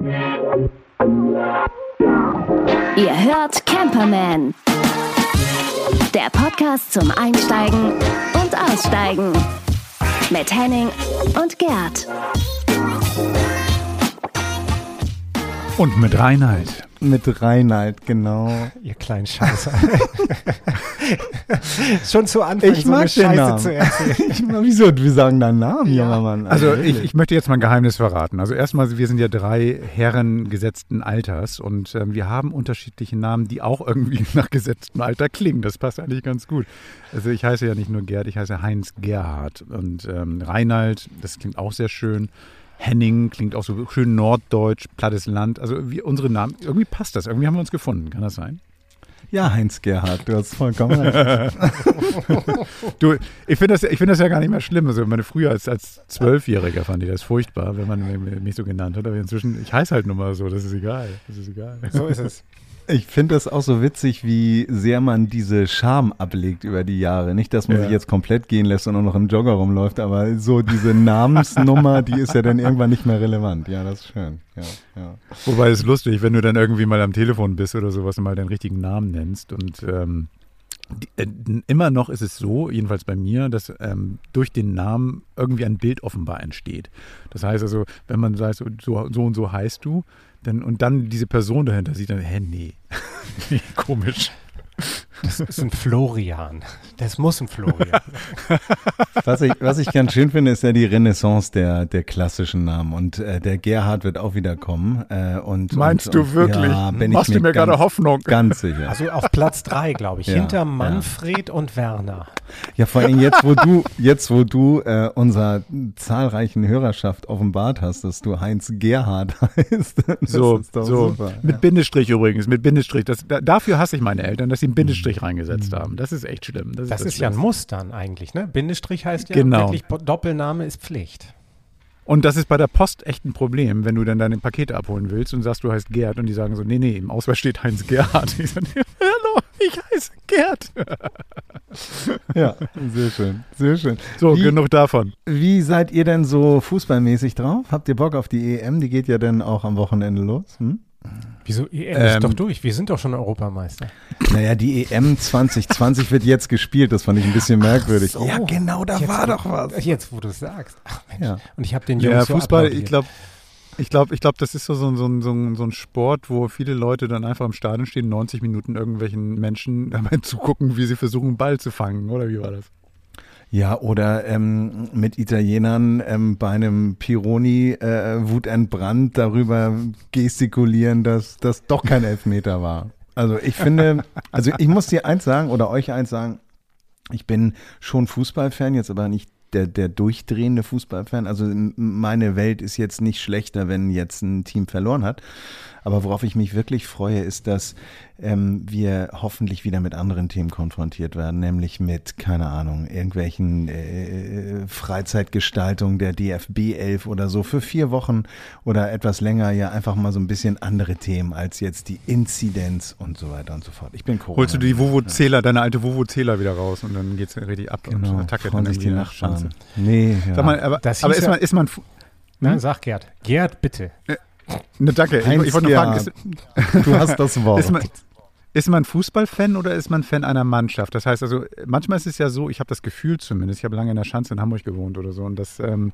Ihr hört Camperman. Der Podcast zum Einsteigen und Aussteigen. Mit Henning und Gerd. Und mit Reinhard. Mit Reinhard, genau. Ihr kleinen Scheiße. Schon zu Anfang Ich so eine mag den Scheiße Namen. zu erzählen. Ich, wieso? Wir sagen deinen Namen, junger Mann. Also ich, ich möchte jetzt mal ein Geheimnis verraten. Also erstmal, wir sind ja drei Herren gesetzten Alters und ähm, wir haben unterschiedliche Namen, die auch irgendwie nach gesetztem Alter klingen. Das passt eigentlich ganz gut. Also ich heiße ja nicht nur Gerd, ich heiße Heinz Gerhard und ähm, Reinhard, das klingt auch sehr schön. Henning klingt auch so schön norddeutsch, plattes Land. Also wir, unsere Namen, irgendwie passt das. Irgendwie haben wir uns gefunden. Kann das sein? ja, Heinz Gerhard, du hast vollkommen recht. Du, ich finde das, ich finde das ja gar nicht mehr schlimm. Also meine früher als, als Zwölfjähriger fand ich das furchtbar, wenn man mich- mich so genannt hat. Aber inzwischen, ich heiße halt nun mal so, das ist egal. Das ist egal. So ist es. Ich finde das auch so witzig, wie sehr man diese Scham ablegt über die Jahre. Nicht, dass man Ja. sich jetzt komplett gehen lässt und nur noch im Jogger rumläuft, aber so diese Namensnummer, die ist ja dann irgendwann nicht mehr relevant. Ja, das ist schön. Ja, ja. Wobei es lustig, wenn du dann irgendwie mal am Telefon bist oder sowas und mal deinen richtigen Namen nennst. Und ähm, die, äh, immer noch ist es so, jedenfalls bei mir, dass ähm, durch den Namen irgendwie ein Bild offenbar entsteht. Das heißt also, wenn man sagt, so, so, und so heißt du, dann, und dann diese Person dahinter sieht, dann, hä, nee, komisch. Das ist ein Florian. Das muss ein Florian. Was ich, was ich ganz schön finde, ist ja die Renaissance der, der klassischen Namen. Und äh, der Gerhard wird auch wieder kommen. Äh, und, Meinst und, du und, wirklich? Ja, bin Machst ich du mir gerade ganz, Hoffnung? Ganz sicher. Also auf Platz drei, glaube ich. Ja, hinter ja. Manfred und Werner. Ja, vor allem jetzt, wo du, jetzt, wo du äh, unserer zahlreichen Hörerschaft offenbart hast, dass du Heinz Gerhard heißt. Das So, ist doch so. super. Mit Bindestrich übrigens, mit Bindestrich. Das, da, dafür hasse ich meine Eltern, dass sie einen Bindestrich reingesetzt haben. Das ist echt schlimm. Das, Das ist, ist ja ein. Muss dann eigentlich, ne? Bindestrich heißt ja Genau. wirklich, Doppelname ist Pflicht. Und das ist bei der Post echt ein Problem, wenn du dann deine Pakete abholen willst und sagst, du heißt Gerd und die sagen so, nee, nee, im Ausweis steht Heinz Gerhard. Ich sage, hallo, ich heiße Gerd. Ja, sehr schön, sehr schön. So, wie, genug davon. Wie seid ihr denn so fußballmäßig drauf? Habt ihr Bock auf die EM? Die geht ja dann auch am Wochenende los. Hm? Wieso? EM Ähm, ist doch durch. Wir sind doch schon Europameister. Naja, die EM 2020 wird jetzt gespielt. Das fand ich ein bisschen merkwürdig. so. Ja, genau, da Jetzt, war doch was. Jetzt, wo du es sagst. Ach Mensch. Ja. Und ich habe den Jungs Ja, so Fußball, applaudiert. ich glaube, ich glaube, ich glaube, das ist so, so, ein- so, so, so ein Sport, wo viele Leute dann einfach im Stadion stehen, 90 Minuten irgendwelchen Menschen dabei zugucken, wie sie versuchen, einen Ball zu fangen, oder wie war das? Ja, oder ähm, mit Italienern ähm, bei einem Pironi äh, wutentbrannt darüber gestikulieren, dass das doch kein Elfmeter war. Also ich finde, also ich muss dir eins sagen oder euch eins sagen, ich bin schon Fußballfan, jetzt aber nicht der, der durchdrehende Fußballfan. Also meine Welt ist jetzt nicht schlechter, wenn jetzt ein Team verloren hat. Aber worauf ich mich wirklich freue, ist, dass ähm, wir hoffentlich wieder mit anderen Themen konfrontiert werden, nämlich mit, keine Ahnung, irgendwelchen äh, Freizeitgestaltungen der DFB 11 oder so für vier Wochen oder etwas länger ja einfach mal so ein bisschen andere Themen als jetzt die Inzidenz und so weiter und so fort. Ich bin Corona. Holst du die Vovo-Zähler, deine alte Vovo-Zähler wieder raus und dann geht's richtig ab Genau, und Attacke dann sich die Nachbarn. Nee, ja. Sag mal, aber, Das aber hieß ist ja- man, ist man, Fu- Nein, sag Gerd. Gerd, bitte. Ne, danke, ich, Heinz ich wollte nur fragen, ist, du hast das Wort. ist man, ist man Fußballfan oder ist man Fan einer Mannschaft? Das heißt also, manchmal ist es ja so, ich habe das Gefühl zumindest, ich habe lange in der Schanze in Hamburg gewohnt oder so, und dass, ähm,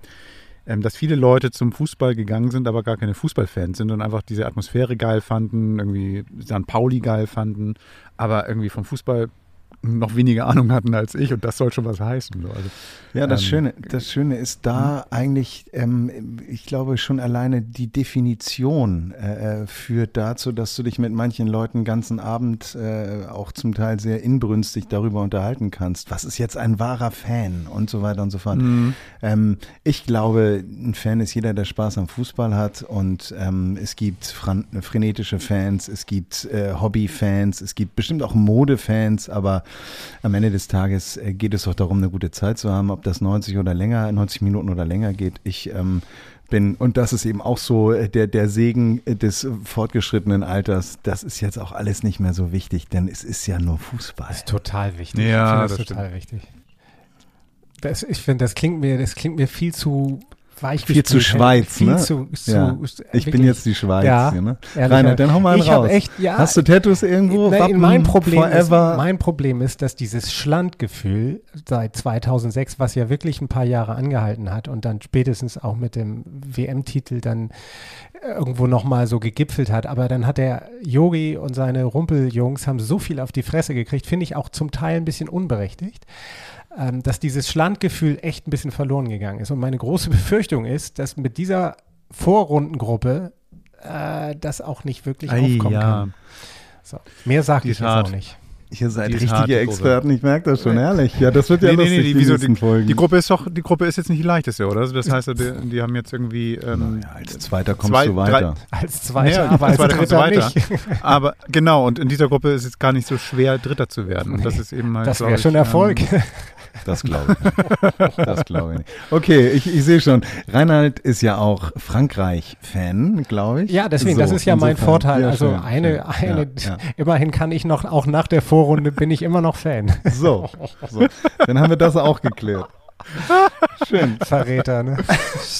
ähm, dass viele Leute zum Fußball gegangen sind, aber gar keine Fußballfans sind und einfach diese Atmosphäre geil fanden, irgendwie St. Pauli geil fanden, aber irgendwie vom Fußball noch weniger Ahnung hatten als ich und das soll schon was heißen. So. Also, Ja, das Ähm, Schöne, das Schöne ist da eigentlich, ähm, ich glaube schon alleine die Definition äh, äh, führt dazu, dass du dich mit manchen Leuten den ganzen Abend äh, auch zum Teil sehr inbrünstig darüber unterhalten kannst. Was ist jetzt ein wahrer Fan und so weiter und so fort. Mhm. Ähm, ich glaube, ein Fan ist jeder, der Spaß am Fußball hat und ähm, es gibt frenetische Fans, es gibt äh, Hobbyfans, es gibt bestimmt auch Modefans, aber am Ende des Tages äh, geht es doch darum, eine gute Zeit zu haben, ob das 90 oder länger, 90 Minuten oder länger geht. Ich ähm, bin, und das ist eben auch so äh, der, der Segen äh, des fortgeschrittenen Alters, das ist jetzt auch alles nicht mehr so wichtig, denn es ist ja nur Fußball. Das ist total wichtig. Ja, ich finde das, das total wichtig. Das, ich finde, das klingt mir, das klingt mir viel zu weichgespült Viel zu Schweiz, Viel ne? zu, zu ja. Ich bin jetzt die Schweiz. Ja, hier, ne? ehrlich, Rainer, dann hau mal einen ich raus. echt- ja, Hast du Tattoos irgendwo? Nee, Wappen, mein, Problem ist, forever? mein Problem ist, dass dieses Schlandgefühl seit 2006, was ja wirklich ein paar Jahre angehalten hat und dann spätestens auch mit dem WM-Titel dann irgendwo nochmal so gegipfelt hat, aber dann hat der Yogi und seine Rumpeljungs haben so viel auf die Fresse gekriegt, finde ich auch zum Teil ein bisschen unberechtigt, ähm, dass dieses Schlandgefühl echt ein bisschen verloren gegangen ist. Und meine große Befürchtung ist, dass mit dieser Vorrundengruppe äh, das auch nicht wirklich Ei, aufkommen ja. kann. So. Mehr sage ich jetzt auch nicht. Ihr seid Die richtige. Experten, ich merke das schon, ehrlich. Ja, das wird ja Nee, nee, lustig, nee, die wieso, nächsten die, Folgen. die Gruppe ist doch, die Gruppe ist jetzt nicht die leichteste, oder? Also das heißt, die, die haben jetzt irgendwie ähm, ja, als Zweiter kommst zwei, du weiter. Als Zweiter, aber als Zweiter kommst du Dritter weiter. nicht. Aber genau, und in dieser Gruppe ist es gar nicht so schwer, Dritter zu werden. Und das ist eben halt, Das wäre ich, schon Erfolg. Ähm, Das glaube ich. nicht. Das glaube ich nicht. Okay, ich, ich sehe schon. Reinhard ist ja auch Frankreich-Fan, glaube ich. Ja, deswegen, das So, ist ja mein insofern- Vorteil. ja, also schön, eine, schön. eine, Ja, ja. immerhin kann ich noch, auch nach der Vorrunde bin ich immer noch Fan. So, so, dann haben wir das auch geklärt. Schön. Verräter, ne?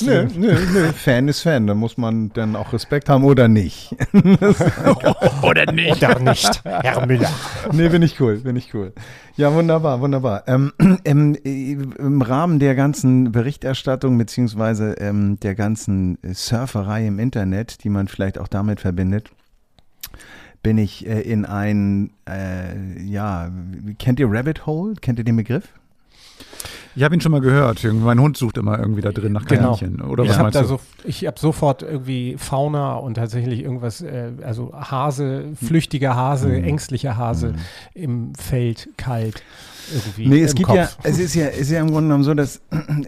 Nö, nö, nö. Fan ist Fan, da muss man dann auch Respekt haben oder nicht. Oder nicht? Oder nicht, Herr Müller. Nee, bin ich cool, bin ich cool. Ja, wunderbar, wunderbar. Ähm, im, Im Rahmen der ganzen Berichterstattung beziehungsweise ähm, der ganzen Surferei im Internet, die man vielleicht auch damit verbindet, bin ich äh, in ein, äh, ja, kennt ihr Rabbit Hole? Kennt ihr den Begriff? Ich habe ihn schon mal gehört. Irgendwie Mein Hund sucht immer irgendwie da drin nach Genau. Kaninchen. Oder ich was habe meinst du? so, ich habe sofort irgendwie Fauna und tatsächlich irgendwas, äh, also Hase, flüchtiger Hase, Mhm. ängstlicher Hase im Feld, kalt irgendwie. Nee, es gibt Kopf. ja, es ist ja, es ist ja im Grunde genommen so, dass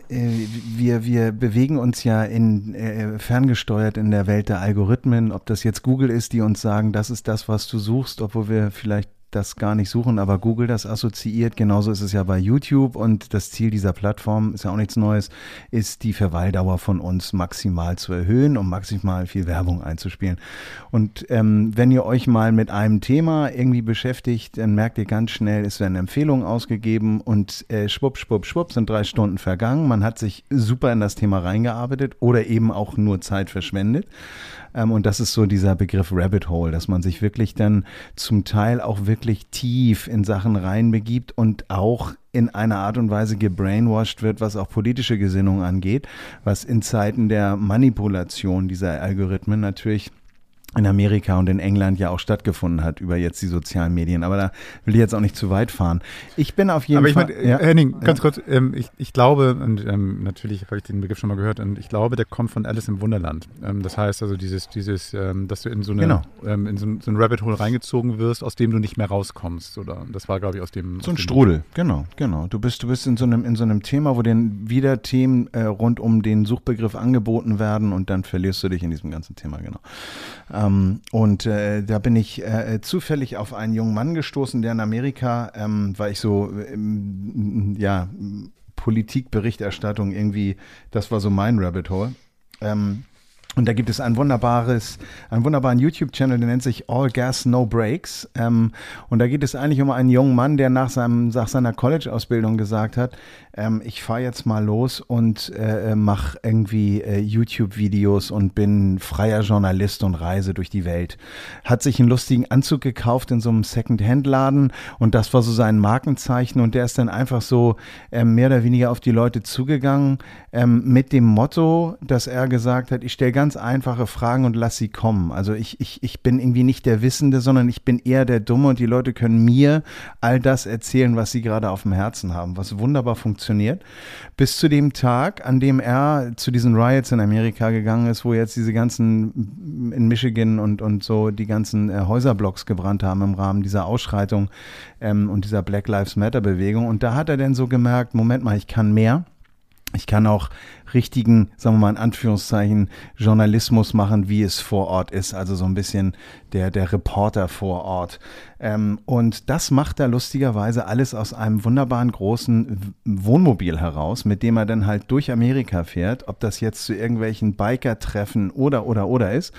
äh, wir, wir bewegen uns ja in, äh, ferngesteuert in der Welt der Algorithmen, ob das jetzt Google ist, die uns sagen, das ist das, was du suchst, obwohl wir vielleicht das gar nicht suchen, aber Google das assoziiert. Genauso ist es ja bei YouTube und das Ziel dieser Plattform ist ja auch nichts Neues, ist die Verweildauer von uns maximal zu erhöhen, um maximal viel Werbung einzuspielen. Und ähm, wenn ihr euch mal mit einem Thema irgendwie beschäftigt, dann merkt ihr ganz schnell, es werden Empfehlungen ausgegeben und äh, schwupp, schwupp, schwupp sind drei Stunden vergangen. Man hat sich super in das Thema reingearbeitet oder eben auch nur Zeit verschwendet. Ähm, und das ist so dieser Begriff Rabbit Hole, dass man sich wirklich dann zum Teil auch wirklich tief in Sachen reinbegibt und auch in einer Art und Weise gebrainwashed wird, was auch politische Gesinnung angeht, was in Zeiten der Manipulation dieser Algorithmen natürlich in Amerika und in England ja auch stattgefunden hat über jetzt die sozialen Medien. Aber da will ich jetzt auch nicht zu weit fahren. Ich bin auf jeden Aber ich Fall. meine, äh, Henning, ganz kurz, ähm, ich, ich glaube, und ähm, natürlich habe ich den Begriff schon mal gehört, und ich glaube, der kommt von Alice im Wunderland. Ähm, das heißt also dieses, dieses, ähm, dass du in so eine, Genau. ähm, in so ein, so ein Rabbit Hole reingezogen wirst, aus dem du nicht mehr rauskommst. Oder das war, glaube ich, aus dem. So ein aus dem- Strudel, genau, genau. Du bist, du bist in so einem, in so einem Thema, wo dann wieder Themen äh, rund um den Suchbegriff angeboten werden und dann verlierst du dich in diesem ganzen Thema, genau. Ähm, und äh, da bin ich äh, zufällig auf einen jungen Mann gestoßen, der in Amerika, ähm, weil ich so, ähm, ja, Politikberichterstattung irgendwie, das war so mein Rabbit Hole. Ähm, und da gibt es ein wunderbares, einen wunderbaren YouTube-Channel, der nennt sich All Gas No Breaks. Ähm, und da geht es eigentlich um einen jungen Mann, der nach, seinem, nach seiner College-Ausbildung gesagt hat, ähm, ich fahre jetzt mal los und äh, mache irgendwie äh, YouTube-Videos und bin freier Journalist und reise durch die Welt. Hat sich einen lustigen Anzug gekauft in so einem Second-Hand-Laden und das war so sein Markenzeichen und der ist dann einfach so ähm, mehr oder weniger auf die Leute zugegangen ähm, mit dem Motto, dass er gesagt hat, ich stelle ganz einfache Fragen und lass sie kommen. Also ich, ich, ich bin irgendwie nicht der Wissende, sondern ich bin eher der Dumme und die Leute können mir all das erzählen, was sie gerade auf dem Herzen haben, was wunderbar funktioniert. Bis zu dem Tag, an dem er zu diesen Riots in Amerika gegangen ist, wo jetzt diese ganzen in Michigan und, und so die ganzen äh, Häuserblocks gebrannt haben im Rahmen dieser Ausschreitung ähm, und dieser Black Lives Matter Bewegung. Und da hat er dann so gemerkt, Moment mal, ich kann mehr. Ich kann auch richtigen, sagen wir mal in Anführungszeichen, Journalismus machen, wie es vor Ort ist. Also so ein bisschen der, der Reporter vor Ort. Ähm, und das macht er lustigerweise alles aus einem wunderbaren großen Wohnmobil heraus, mit dem er dann halt durch Amerika fährt. Ob das jetzt zu irgendwelchen Biker-Treffen oder, oder, oder ist.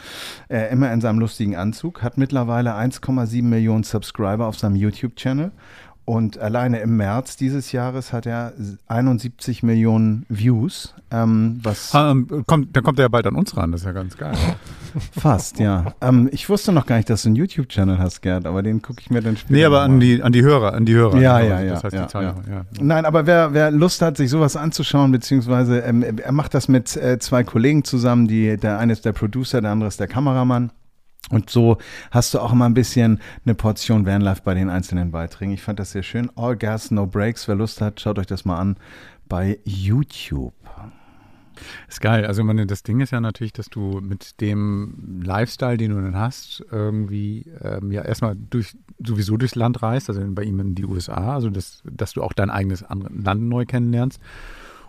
Äh, immer in seinem lustigen Anzug. Hat mittlerweile 1,7 Millionen Subscriber auf seinem YouTube-Channel und alleine im März dieses Jahres hat er 71 Millionen Views. Ähm, was ähm, kommt, dann kommt er ja bald an uns ran, das ist ja ganz geil. fast, ja. Ähm, ich wusste noch gar nicht, dass du einen YouTube-Channel hast, Gerd, aber den gucke ich mir dann später nee, aber an die, an die Hörer, an die Hörer. Ja, Also ja, ja, Das heißt ja, die Zahl, ja. ja. Nein, aber wer, wer Lust hat, sich sowas anzuschauen, beziehungsweise ähm, er macht das mit äh, zwei Kollegen zusammen, die, der eine ist der Producer, der andere ist der Kameramann. Und so hast du auch immer ein bisschen eine Portion Vanlife bei den einzelnen Beiträgen. Ich fand das sehr schön. All Gas, No Breaks. Wer Lust hat, schaut euch das mal an bei YouTube. Ist geil. Also meine, das Ding ist ja natürlich, dass du mit dem Lifestyle, den du dann hast, irgendwie ähm, ja erstmal durch sowieso durchs Land reist, also bei ihm in die USA, also dass, dass du auch dein eigenes Land neu kennenlernst.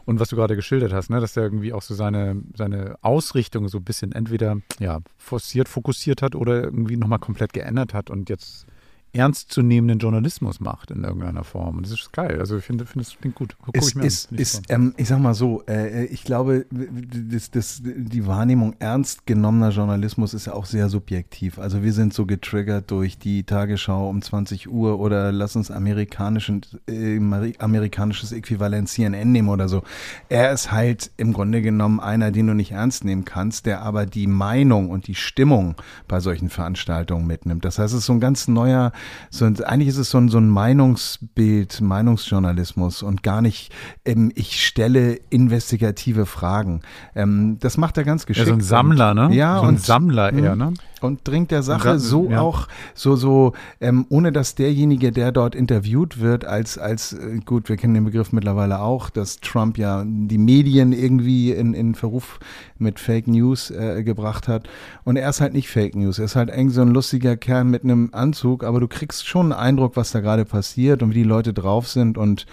Und was du gerade geschildert hast, ne, dass er irgendwie auch so seine, seine Ausrichtung so ein bisschen entweder ja, forciert, fokussiert hat oder irgendwie nochmal komplett geändert hat und jetzt ernstzunehmenden Journalismus macht in irgendeiner Form. Und das ist geil. Also ich finde, finde es klingt gut. Guck Ist, ich mir ist, ist, ähm, ich sag mal so, äh, ich glaube, das, das, die Wahrnehmung ernst genommener Journalismus ist ja auch sehr subjektiv. Also wir sind so getriggert durch die Tagesschau um 20 Uhr oder lass uns amerikanischen, äh, amerikanisches Äquivalent CNN nehmen oder so. Er ist halt im Grunde genommen einer, den du nicht ernst nehmen kannst, der aber die Meinung und die Stimmung bei solchen Veranstaltungen mitnimmt. Das heißt, es ist so ein ganz neuer, so eigentlich ist es so ein, so ein Meinungsbild, Meinungsjournalismus und gar nicht, ähm, ich stelle investigative Fragen. Ähm, das macht er ganz ja, geschickt. so ein Sammler, ne? Ja, so ein und Sammler eher, ne? und dringt der Sache dann- so ja. auch so so ähm, ohne dass derjenige der dort interviewt wird als als äh, gut wir kennen den Begriff mittlerweile auch dass Trump ja die Medien irgendwie in, in Verruf mit Fake News äh, gebracht hat und er ist halt nicht Fake News er ist halt eng so ein lustiger Kerl mit einem Anzug aber du kriegst schon einen Eindruck was da gerade passiert und wie die Leute drauf sind und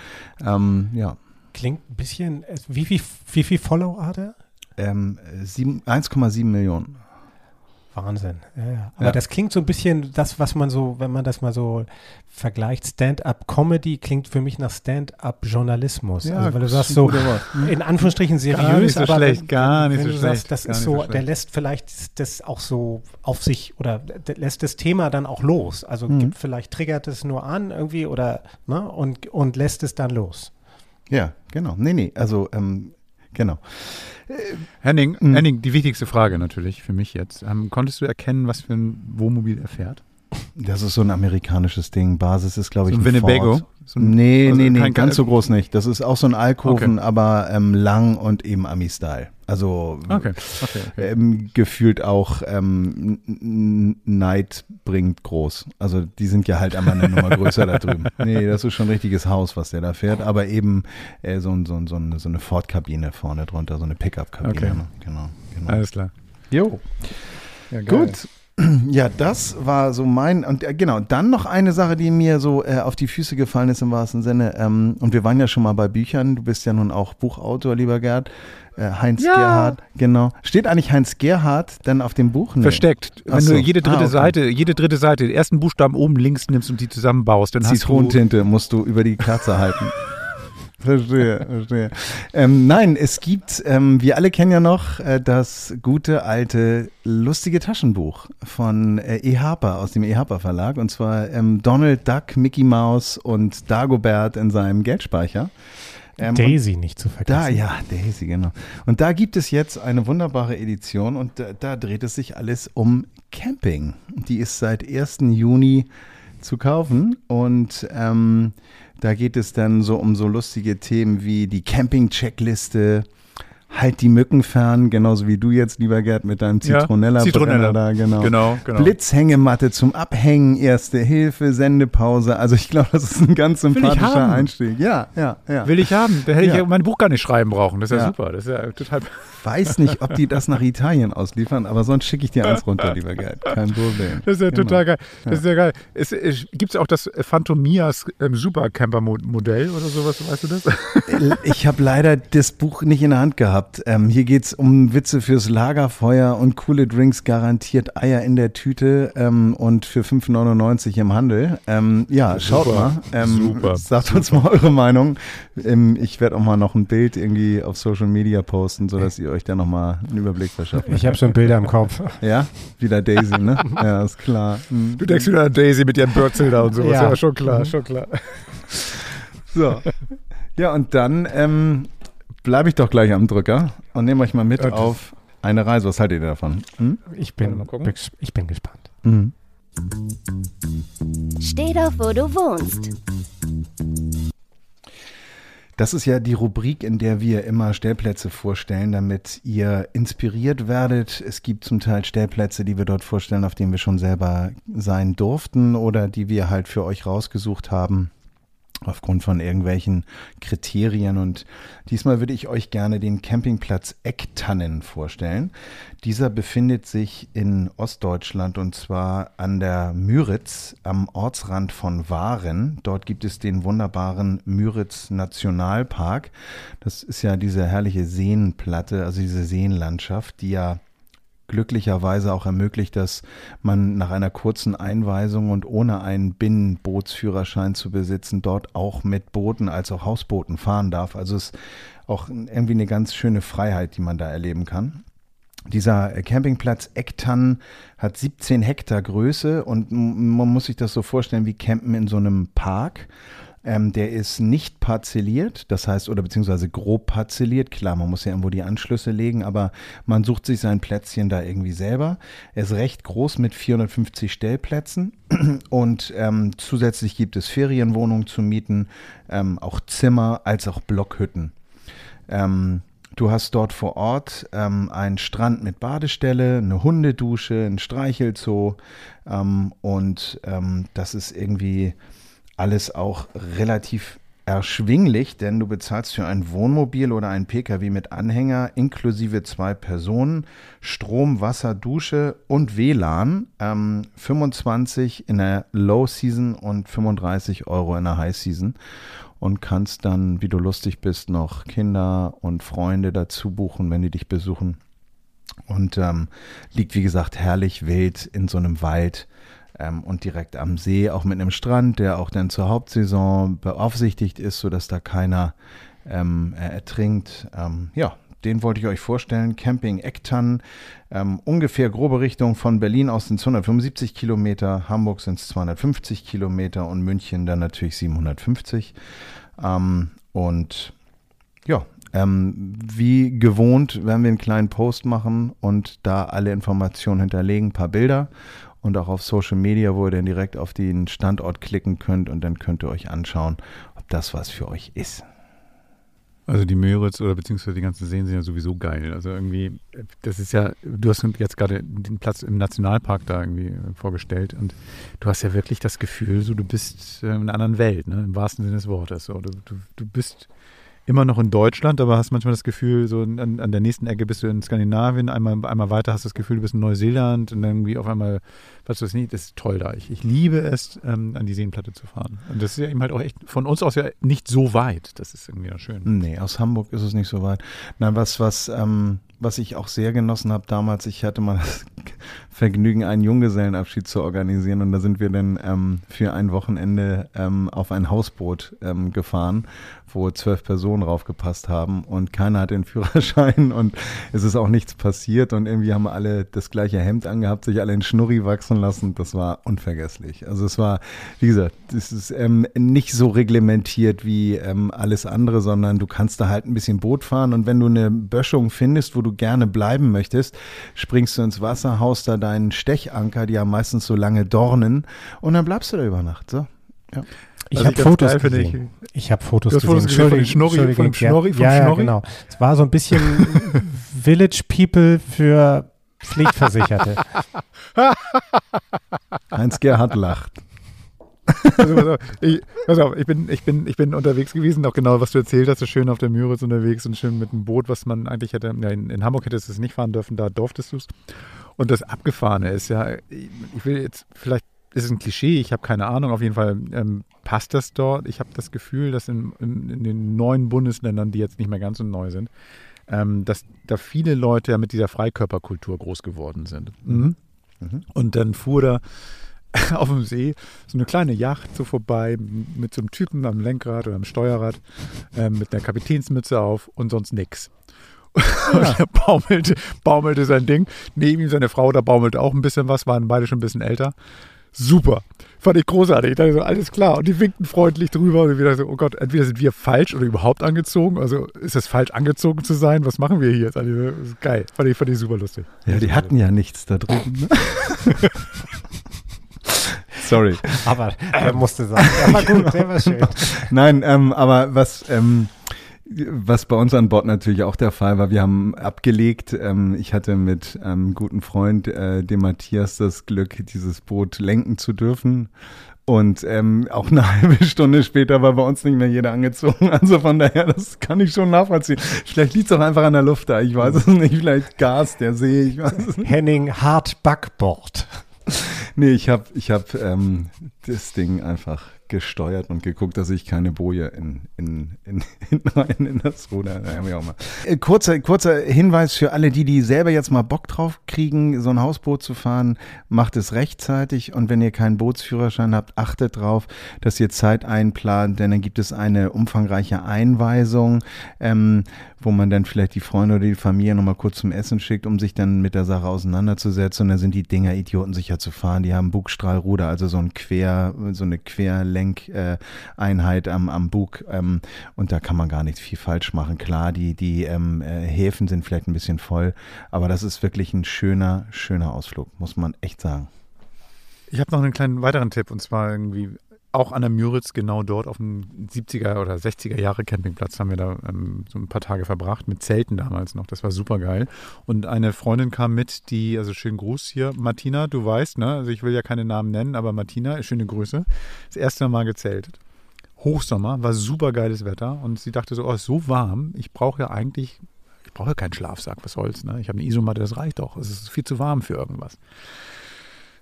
ähm, ja Klingt ein bisschen, wie viel, wie viel Follower hat er? ähm, sieben- 1,7 Millionen Wahnsinn. Ja, ja. Aber Ja. das klingt so ein bisschen das, was man so, wenn man das mal so vergleicht, Stand-up-Comedy klingt für mich nach Stand-up-Journalismus. also, weil du sagst so, in Anführungsstrichen seriös, Gar nicht so aber schlecht, wenn, gar nicht wenn so du schlecht, sagst, das ist so, so der lässt vielleicht das auch so auf sich oder der lässt das Thema dann auch los. Also Mhm. gibt vielleicht triggert es nur an irgendwie oder ne, und, und lässt es dann los. ja genau nee nee also ähm, genau Henning, Mhm. Henning, die wichtigste Frage natürlich für mich jetzt. Ähm, konntest du erkennen, was für ein Wohnmobil er fährt? Das ist so ein amerikanisches Ding. Basis ist, glaube ich, So ein ein Winnebago? Ford. So ein- nee, also nee, nee, ganz so groß nicht. Das ist auch so ein Alkoven, aber ähm, lang und eben Ami-Style. Also Okay, okay, okay. ähm, gefühlt auch ähm, Neid bringt groß. Also die sind ja halt einmal eine Nummer größer da drüben. Nee, das ist schon ein richtiges Haus, was der da fährt, aber eben äh, so, so, so, eine, so eine Ford-Kabine vorne drunter, so eine Pickup-Kabine. Okay. ne? Genau, genau. Alles klar. Jo. Ja. Gut. Ja, das war so mein und äh, genau. Dann noch eine Sache, die mir so äh, auf die Füße gefallen ist im wahrsten Sinne. Ähm, und wir waren ja schon mal bei Büchern. Du bist ja nun auch Buchautor, lieber Gerd. Äh, Heinz Ja. Gerhardt, genau. Steht eigentlich Heinz Gerhardt denn auf dem Buch? Nee. Versteckt. Wenn so. du jede dritte Ah, okay. Seite, jede dritte Seite, den ersten Buchstaben oben links nimmst und die zusammenbaust, dann hast du Zitronentinte musst du über die Kerze halten. Verstehe, verstehe. Ähm, nein, es gibt, ähm, wir alle kennen ja noch äh, das gute alte lustige Taschenbuch von äh, E. Harper aus dem E. Harper Verlag und zwar ähm, Donald Duck, Mickey Mouse und Dagobert in seinem Geldspeicher. Ähm, Daisy nicht zu vergessen. da, ja, Daisy, genau. Und da gibt es jetzt eine wunderbare Edition und da, da dreht es sich alles um Camping. Die ist seit 1. Juni zu kaufen und ähm, da geht es dann so um so lustige Themen wie die Camping-Checkliste, halt die Mücken fern, genauso wie du jetzt, lieber Gerd, mit deinem Ja, Zitronella, Zitronella. da, genau. Genau, genau. Blitzhängematte zum Abhängen, Erste Hilfe, Sendepause. Also ich glaube, das ist ein ganz sympathischer. Einstieg. Ja, ja, ja. Will ich haben. Da hätte Ja. ich ja mein Buch gar nicht schreiben brauchen. Das ist ja, Ja. super. Das ist ja total. weiß nicht, ob die das nach Italien ausliefern, aber sonst schicke ich dir eins runter, lieber Gerd. Kein Problem. Das ist ja Genau. total geil. Das ist ja geil. Es, es, Gibt es auch das Phantomias ähm, Supercamper-Modell oder sowas? Weißt du das? Ich habe leider das Buch nicht in der Hand gehabt. Habt. Ähm, hier geht's um Witze fürs Lagerfeuer und coole Drinks, garantiert Eier in der Tüte ähm, und für 5,99 im Handel. Ähm, ja, schaut Super. mal. Ähm, Super. Sagt uns mal eure Meinung. Ähm, ich werde auch mal noch ein Bild irgendwie auf Social Media posten, sodass ihr euch da nochmal einen Überblick verschafft. Ich habe schon Bilder im Kopf. Ja, wieder Daisy, ne? Ja, ist klar. Hm. Du denkst wieder an Daisy mit ihren Bürzel da und sowas. Ja. Ja, schon klar, schon klar. So. Ja, und dann ähm, bleibe ich doch gleich am Drücker und nehme euch mal mit auf eine Reise. Was haltet ihr davon? Hm? Ich bin, ich bin gespannt. Mhm. Steh doch, wo du wohnst. Das ist ja die Rubrik, in der wir immer Stellplätze vorstellen, damit ihr inspiriert werdet. Es gibt zum Teil Stellplätze, die wir dort vorstellen, auf denen wir schon selber sein durften oder die wir halt für euch rausgesucht haben aufgrund von irgendwelchen Kriterien. Und diesmal würde ich euch gerne den Campingplatz Ecktannen vorstellen. Dieser befindet sich in Ostdeutschland und zwar an der Müritz am Ortsrand von Waren. Dort gibt es den wunderbaren Müritz Nationalpark. Das ist ja diese herrliche Seenplatte, also diese Seenlandschaft, die ja glücklicherweise auch ermöglicht, dass man nach einer kurzen Einweisung und ohne einen Binnenbootsführerschein zu besitzen, dort auch mit Booten als auch Hausbooten fahren darf. Also es ist auch irgendwie eine ganz schöne Freiheit, die man da erleben kann. Dieser Campingplatz Ecktannen hat 17 Hektar Größe und man muss sich das so vorstellen wie Campen in so einem Park. Ähm, der ist nicht parzelliert, das heißt, oder beziehungsweise grob parzelliert. Klar, man muss ja irgendwo die Anschlüsse legen, aber man sucht sich sein Plätzchen da irgendwie selber. Er ist recht groß mit 450 Stellplätzen und ähm, zusätzlich gibt es Ferienwohnungen zu mieten, ähm, auch Zimmer als auch Blockhütten. Ähm, du hast dort vor Ort ähm, einen Strand mit Badestelle, eine Hundedusche, ein Streichelzoo ähm, und ähm, das ist irgendwie alles auch relativ erschwinglich, denn du bezahlst für ein Wohnmobil oder ein Pkw mit Anhänger inklusive zwei Personen Strom, Wasser, Dusche und WLAN ähm, 25 in der Low Season und 35 Euro in der High Season und kannst dann, wie du lustig bist, noch Kinder und Freunde dazu buchen, wenn die dich besuchen. Und ähm, liegt, wie gesagt, herrlich wild in so einem Wald ähm, und direkt am See, auch mit einem Strand, der auch dann zur Hauptsaison beaufsichtigt ist, sodass da keiner ähm, äh, ertrinkt. Ähm, ja, den wollte ich euch vorstellen. Camping Ecktannen, ähm, ungefähr grobe Richtung von Berlin aus sind es 175 Kilometer, Hamburg sind es 250 Kilometer und München dann natürlich 750. Ähm, und ja, ähm, wie gewohnt werden wir einen kleinen Post machen und da alle Informationen hinterlegen, ein paar Bilder und auch auf Social Media, wo ihr dann direkt auf den Standort klicken könnt und dann könnt ihr euch anschauen, ob das was für euch ist. Also die Müritz oder beziehungsweise die ganzen Seen sind ja sowieso geil. Also irgendwie, das ist ja, du hast jetzt gerade den Platz im Nationalpark da irgendwie äh, vorgestellt und du hast ja wirklich das Gefühl, so du bist äh, in einer anderen Welt, ne? im wahrsten Sinne des Wortes. So, du, du, du bist immer noch in Deutschland, aber hast manchmal das Gefühl, so an, an der nächsten Ecke bist du in Skandinavien, einmal, einmal weiter hast du das Gefühl, du bist in Neuseeland und dann irgendwie auf einmal, weißt du das nicht, das ist toll da. Ich, ich liebe es, ähm, an die Seenplatte zu fahren. Und das ist ja eben halt auch echt von uns aus ja nicht so weit. Das ist irgendwie ja schön. Nee, aus Hamburg ist es nicht so weit. Nein, was, was, ähm, was ich auch sehr genossen habe damals, ich hatte mal das Vergnügen, einen Junggesellenabschied zu organisieren und da sind wir dann ähm, für ein Wochenende ähm, auf ein Hausboot ähm, gefahren, wo zwölf Personen raufgepasst haben und keiner hat den Führerschein und es ist auch nichts passiert und irgendwie haben alle das gleiche Hemd angehabt, sich alle in Schnurri wachsen lassen. Das war unvergesslich. Also es war, wie gesagt, es ist ähm, nicht so reglementiert wie ähm, alles andere, sondern du kannst da halt ein bisschen Boot fahren und wenn du eine Böschung findest, wo du gerne bleiben möchtest, springst du ins Wasser, haust da deinen Stechanker, die haben meistens so lange Dornen und dann bleibst du da über Nacht. So. Ja. Ich Was habe ich Fotos geil gesehen. Ich, habe Fotos gesehen. Fotos gesehen von den Entschuldigung, Schnorri- von dem Entschuldigung, Schnorri- ja, vom ja, ja, Schnorri? genau. Es war so ein bisschen Village People für Pflichtversicherte. Heinz-Gerhard lacht. Also, pass, auf, ich, pass auf, ich bin, ich, bin, ich bin unterwegs gewesen, auch genau, was du erzählt hast, so schön auf der Müritz unterwegs und schön mit einem Boot, was man eigentlich hätte, ja, in, in Hamburg hättest du es nicht fahren dürfen, da durftest du es. Und das Abgefahrene ist ja, ich will jetzt, vielleicht ist es ein Klischee, ich habe keine Ahnung, auf jeden Fall ähm, passt das dort. Ich habe das Gefühl, dass in, in, in den neuen Bundesländern, die jetzt nicht mehr ganz so neu sind, ähm, dass da viele Leute ja mit dieser Freikörperkultur groß geworden sind. Mhm. Und dann fuhr da auf dem See so eine kleine Yacht so vorbei mit so einem Typen am Lenkrad oder am Steuerrad äh, mit einer Kapitänsmütze auf und sonst nix. Und er baumelte, baumelte sein Ding. Neben ihm seine Frau, da baumelte auch ein bisschen was, waren beide schon ein bisschen älter. Super. Fand ich großartig. Ich dachte so, alles klar. Und die winkten freundlich drüber. Und wieder so, oh Gott, entweder sind wir falsch oder überhaupt angezogen. Also ist es falsch, angezogen zu sein? Was machen wir hier jetzt? Also, geil. Fand ich, fand ich super lustig. Ja, die hatten ja nichts da drüben. Ne? Sorry. Aber er musste sagen, der war gut, der war schön. Nein, ähm, aber was, ähm, was bei uns an Bord natürlich auch der Fall war, wir haben abgelegt. Ähm, ich hatte mit einem guten Freund, äh, dem Matthias, das Glück, dieses Boot lenken zu dürfen. Und ähm, auch eine halbe Stunde später war bei uns nicht mehr jeder angezogen. Also von daher, das kann ich schon nachvollziehen. Vielleicht liegt es auch einfach an der Luft da. Ich weiß es nicht. Vielleicht Gas, der See. Ich weiß es nicht. Henning Hart Backbord. Nee, ich habe ich hab, ähm, das Ding einfach gesteuert und geguckt, dass ich keine Boje in, in, in, in, rein in das Ruder. Immer. Äh, Kurzer, kurzer Hinweis für alle, die, die selber jetzt mal Bock drauf kriegen, so ein Hausboot zu fahren, macht es rechtzeitig und wenn ihr keinen Bootsführerschein habt, achtet drauf, dass ihr Zeit einplant, denn dann gibt es eine umfangreiche Einweisung, ähm, wo man dann vielleicht die Freunde oder die Familie nochmal kurz zum Essen schickt, um sich dann mit der Sache auseinanderzusetzen. Und dann sind die Dinger idiotensicher zu fahren. Die haben Bugstrahlruder, also so ein Quer, so eine Querlenkeinheit am, am Bug. Ähm, und da kann man gar nicht viel falsch machen. Klar, die, die ähm, äh, Häfen sind vielleicht ein bisschen voll, aber das ist wirklich ein schöner, schöner Ausflug, muss man echt sagen. Ich habe noch einen kleinen weiteren Tipp und zwar irgendwie auch an der Müritz, genau dort auf dem 70er oder 60er Jahre Campingplatz haben wir da ähm, so ein paar Tage verbracht, mit Zelten damals noch. Das war super geil. Und eine Freundin kam mit, die, also schönen Gruß hier, Martina, du weißt, ne? Also ich will ja keine Namen nennen, aber Martina, schöne Grüße. Das erste Mal gezeltet. Hochsommer, war super geiles Wetter und sie dachte so, oh, ist so warm, ich brauche ja eigentlich, ich brauche ja keinen Schlafsack, was soll's, ne? Ich habe eine Isomatte, das reicht doch. Es ist viel zu warm für irgendwas.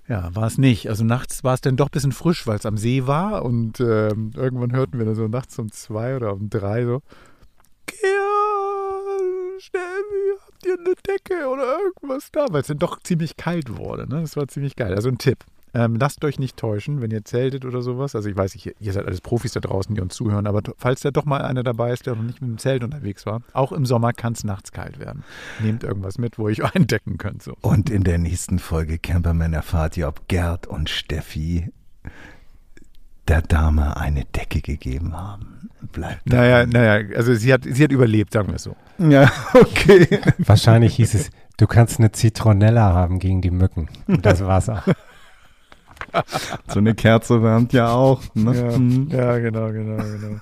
Ja, war es nicht. Also nachts war es dann doch ein bisschen frisch, weil es am See war und ähm, irgendwann hörten wir dann so nachts um zwei oder um drei so, Gerd, Steffi, habt ihr eine Decke oder irgendwas da? Weil es dann doch ziemlich kalt wurde. Ne? Das war ziemlich geil. Also ein Tipp. Ähm, lasst euch nicht täuschen, wenn ihr zeltet oder sowas. Also ich weiß nicht, ihr seid alles Profis da draußen, die uns zuhören, aber falls da doch mal einer dabei ist, der noch nicht mit dem Zelt unterwegs war, auch im Sommer kann es nachts kalt werden. Nehmt irgendwas mit, wo ihr euch eindecken könnt. So. Und in der nächsten Folge Camperman erfahrt ihr, ob Gerd und Steffi der Dame eine Decke gegeben haben. Bleibt Naja, naja, also sie hat, sie hat überlebt, sagen wir es so. Ja, okay. Wahrscheinlich hieß es, du kannst eine Zitronella haben gegen die Mücken. Und das war's auch. So eine Kerze wärmt ja auch. Ne? Ja, Mhm. ja genau, genau, genau.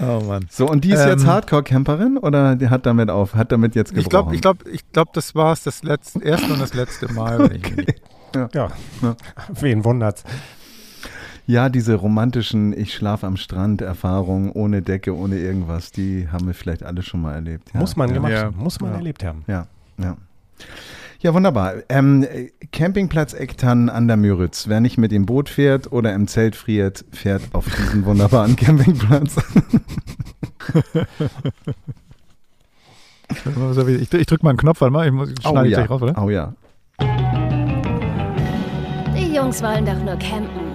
oh Mann. So, und die ist Ähm, jetzt Hardcore-Camperin oder die hat damit auf, hat damit jetzt gebrochen? Ich glaube, ich glaube, ich glaube, das war es das letzte, erste und das letzte Mal. mich nicht- Ja, Ja. wen wundert's? Ja, diese romantischen Ich schlaf am Strand Erfahrungen ohne Decke, ohne irgendwas, die haben wir vielleicht alle schon mal erlebt. Ja. Muss man ja. gemacht Ja. haben, muss man Ja. erlebt haben. Ja, ja. Ja, wunderbar. Ähm, äh, Campingplatz Ecktannen an der Müritz. Wer nicht mit dem Boot fährt oder im Zelt friert, fährt auf diesen wunderbaren Campingplatz. Ich, ich drücke mal einen Knopf, warte mal, ich muss ich schneide ich ja. gleich raus, oder? Oh ja. Die Jungs wollen doch nur campen.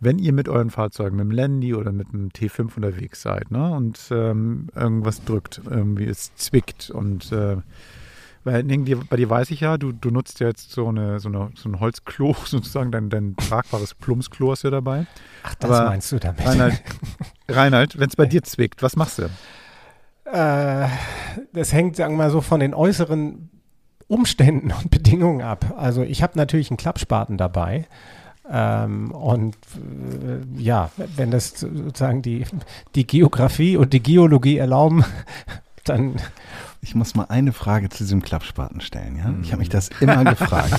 Wenn ihr mit euren Fahrzeugen, mit dem Landy oder mit dem T5 unterwegs seid ne, und ähm, irgendwas drückt, irgendwie es zwickt und äh, weil irgendwie bei dir weiß ich ja, du, du nutzt ja jetzt so, eine, so, eine, so ein Holzklo, sozusagen, dein, dein tragbares Plumpsklo hast du dabei. Ach, das Aber meinst du damit? Reinhard, Reinhard wenn es bei dir zwickt, was machst du? Äh, das hängt, sagen wir mal so, von den äußeren Umständen und Bedingungen ab. Also ich habe natürlich einen Klappspaten dabei. Ähm, und äh, ja, wenn das sozusagen die, die Geografie und die Geologie erlauben, dann Ich muss mal eine Frage zu diesem Klappspaten stellen. Ja? Ich habe mich das immer gefragt.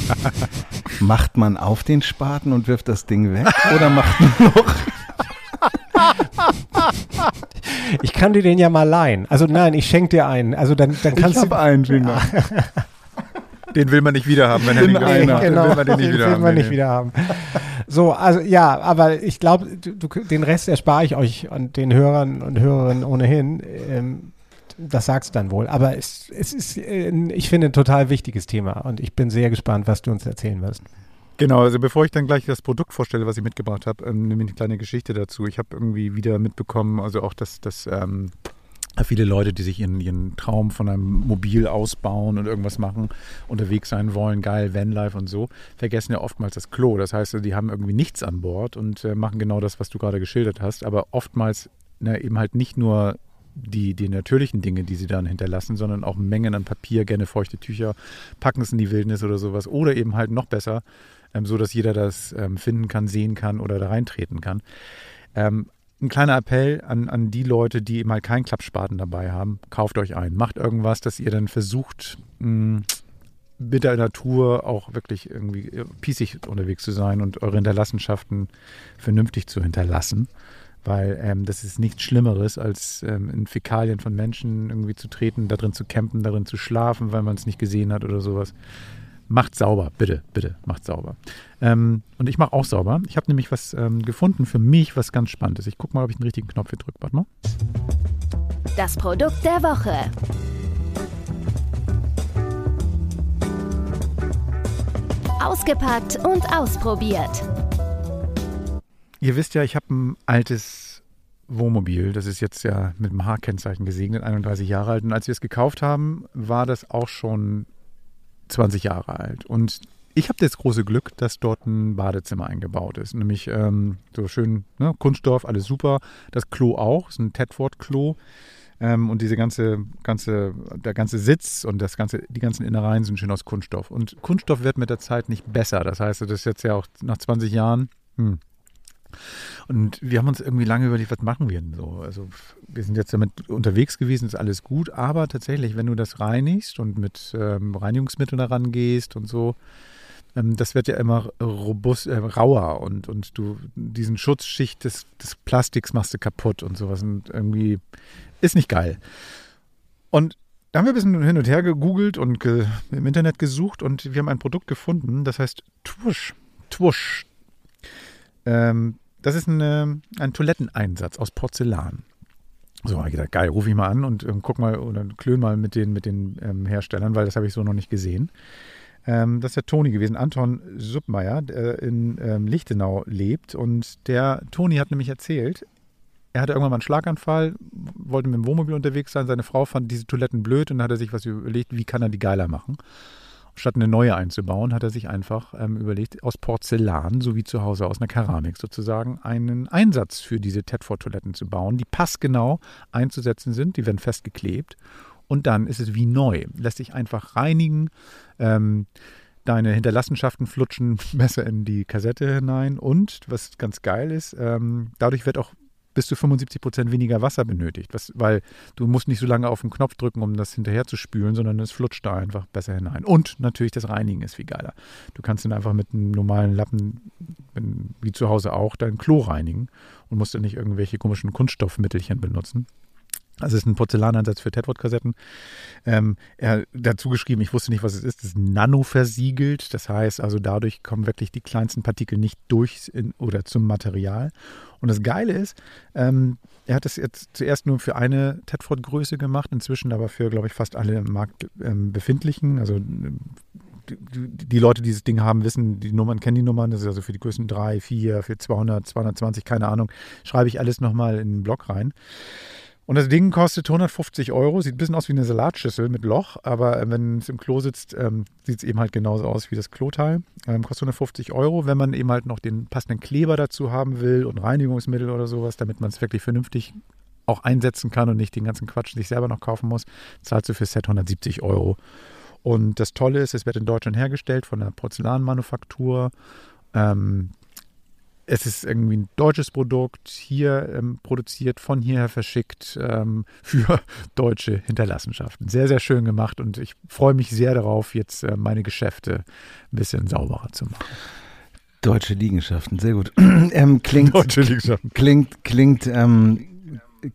macht man auf den Spaten und wirft das Ding weg oder macht man noch? ich kann dir den ja mal leihen. Also nein, ich schenke dir einen. Also dann, dann Ich kannst du habe einen, Dank. Den will man nicht wieder haben, wenn er Den nicht einer. Den genau, will man den nicht wieder will haben. man nicht wieder haben. So, also ja, aber ich glaube, den Rest erspare ich euch und den Hörern und Hörerinnen ohnehin. Ähm, das sagst du dann wohl. Aber es, es ist, äh, ich finde, ein total wichtiges Thema und ich bin sehr gespannt, was du uns erzählen wirst. Genau, also bevor ich dann gleich das Produkt vorstelle, was ich mitgebracht habe, ähm, nehme ich eine kleine Geschichte dazu. Ich habe irgendwie wieder mitbekommen, also auch, dass, dass ähm, viele Leute, die sich ihren, ihren Traum von einem Mobil ausbauen und irgendwas machen, unterwegs sein wollen, geil, Vanlife und so, vergessen ja oftmals das Klo. Das heißt, die haben irgendwie nichts an Bord und äh, machen genau das, was du gerade geschildert hast, aber oftmals ne, eben halt nicht nur die, die natürlichen Dinge, die sie dann hinterlassen, sondern auch Mengen an Papier, gerne feuchte Tücher, packen es in die Wildnis oder sowas. Oder eben halt noch besser, ähm, so dass jeder das ähm, finden kann, sehen kann oder da reintreten kann. Ähm, ein kleiner Appell an, an die Leute, die eben halt keinen Klappspaten dabei haben, kauft euch ein. Macht irgendwas, dass ihr dann versucht, mh, mit der Natur auch wirklich irgendwie äh, pießig unterwegs zu sein und eure Hinterlassenschaften vernünftig zu hinterlassen. Weil ähm, das ist nichts Schlimmeres, als ähm, in Fäkalien von Menschen irgendwie zu treten, darin zu campen, darin zu schlafen, weil man es nicht gesehen hat oder sowas. Macht sauber, bitte, bitte, macht sauber. Ähm, und ich mache auch sauber. Ich habe nämlich was ähm, gefunden für mich, was ganz spannend ist. Ich gucke mal, ob ich den richtigen Knopf hier drücke. Warte mal. Das Produkt der Woche. Ausgepackt und ausprobiert. Ihr wisst ja, ich habe ein altes Wohnmobil. Das ist jetzt ja mit dem H-Kennzeichen gesegnet, 31 Jahre alt. Und als wir es gekauft haben, war das auch schon 20 Jahre alt. Und ich habe das große Glück, dass dort ein Badezimmer eingebaut ist. Nämlich ähm, so schön ne, Kunststoff, alles super. Das Klo auch, ist ein Tedford-Klo. Ähm, und diese ganze, ganze, der ganze Sitz und das ganze, die ganzen Innereien sind schön aus Kunststoff. Und Kunststoff wird mit der Zeit nicht besser. Das heißt, das ist jetzt ja auch nach 20 Jahren. Hm. Und wir haben uns irgendwie lange überlegt, was machen wir denn so? Also wir sind jetzt damit unterwegs gewesen, ist alles gut, aber tatsächlich, wenn du das reinigst und mit ähm, Reinigungsmitteln daran gehst und so, ähm, das wird ja immer robust, äh, rauer und, und du diesen Schutzschicht des, des Plastiks machst du kaputt und sowas und irgendwie ist nicht geil. Und da haben wir ein bisschen hin und her gegoogelt und ge im Internet gesucht und wir haben ein Produkt gefunden, das heißt Twush. Twush. Ähm, das ist eine, ein Toiletteneinsatz aus Porzellan. So, habe ich gedacht, geil, rufe ich mal an und ähm, guck mal oder klön mal mit den, mit den ähm, Herstellern, weil das habe ich so noch nicht gesehen. Ähm, das ist der Toni gewesen, Anton Suppmeier, der in ähm, Lichtenau lebt. Und der Toni hat nämlich erzählt, er hatte irgendwann mal einen Schlaganfall, wollte mit dem Wohnmobil unterwegs sein. Seine Frau fand diese Toiletten blöd und dann hat er sich was überlegt, wie kann er die geiler machen. Statt eine neue einzubauen, hat er sich einfach ähm, überlegt, aus Porzellan, so wie zu Hause aus einer Keramik sozusagen, einen Einsatz für diese Tedford-Toiletten zu bauen, die passgenau einzusetzen sind. Die werden festgeklebt und dann ist es wie neu. Lässt sich einfach reinigen. Ähm, deine Hinterlassenschaften flutschen besser in die Kassette hinein und was ganz geil ist, ähm, dadurch wird auch bis zu 75 Prozent weniger Wasser benötigt, was, weil du musst nicht so lange auf den Knopf drücken, um das hinterher zu spülen, sondern es flutscht da einfach besser hinein. Und natürlich das Reinigen ist viel geiler. Du kannst dann einfach mit einem normalen Lappen, wie zu Hause auch, dein Klo reinigen und musst dann nicht irgendwelche komischen Kunststoffmittelchen benutzen. Also es ist ein Porzellanansatz für Tedward-Kassetten. Ähm, er dazu geschrieben, ich wusste nicht, was es ist, das ist nanoversiegelt. Das heißt also, dadurch kommen wirklich die kleinsten Partikel nicht durch in, oder zum Material. Und das Geile ist, ähm, er hat es jetzt zuerst nur für eine Tedford-Größe gemacht, inzwischen aber für, glaube ich, fast alle im Markt ähm, befindlichen. Also die, Leute, die dieses Ding haben, wissen, die Nummern kennen die Nummern. Das ist also für die Größen 3, 4, für 200, 220, keine Ahnung. Schreibe ich alles nochmal in den Blog rein. Und das Ding kostet 150 Euro, sieht ein bisschen aus wie eine Salatschüssel mit Loch, aber äh, wenn es im Klo sitzt, ähm, sieht es eben halt genauso aus wie das Kloteil. Ähm, kostet 150 Euro, wenn man eben halt noch den passenden Kleber dazu haben will und Reinigungsmittel oder sowas, damit man es wirklich vernünftig auch einsetzen kann und nicht den ganzen Quatsch sich selber noch kaufen muss, zahlst du für Set 170 Euro. Und das Tolle ist, es wird in Deutschland hergestellt von einer Porzellanmanufaktur. Ähm, es ist irgendwie ein deutsches Produkt, hier ähm, produziert, von hierher verschickt ähm, für deutsche Hinterlassenschaften. Sehr, sehr schön gemacht und ich freue mich sehr darauf, jetzt äh, meine Geschäfte ein bisschen sauberer zu machen. Deutsche Liegenschaften, sehr gut. ähm, klingt, Deutsche Liegenschaften. Klingt, klingt ähm,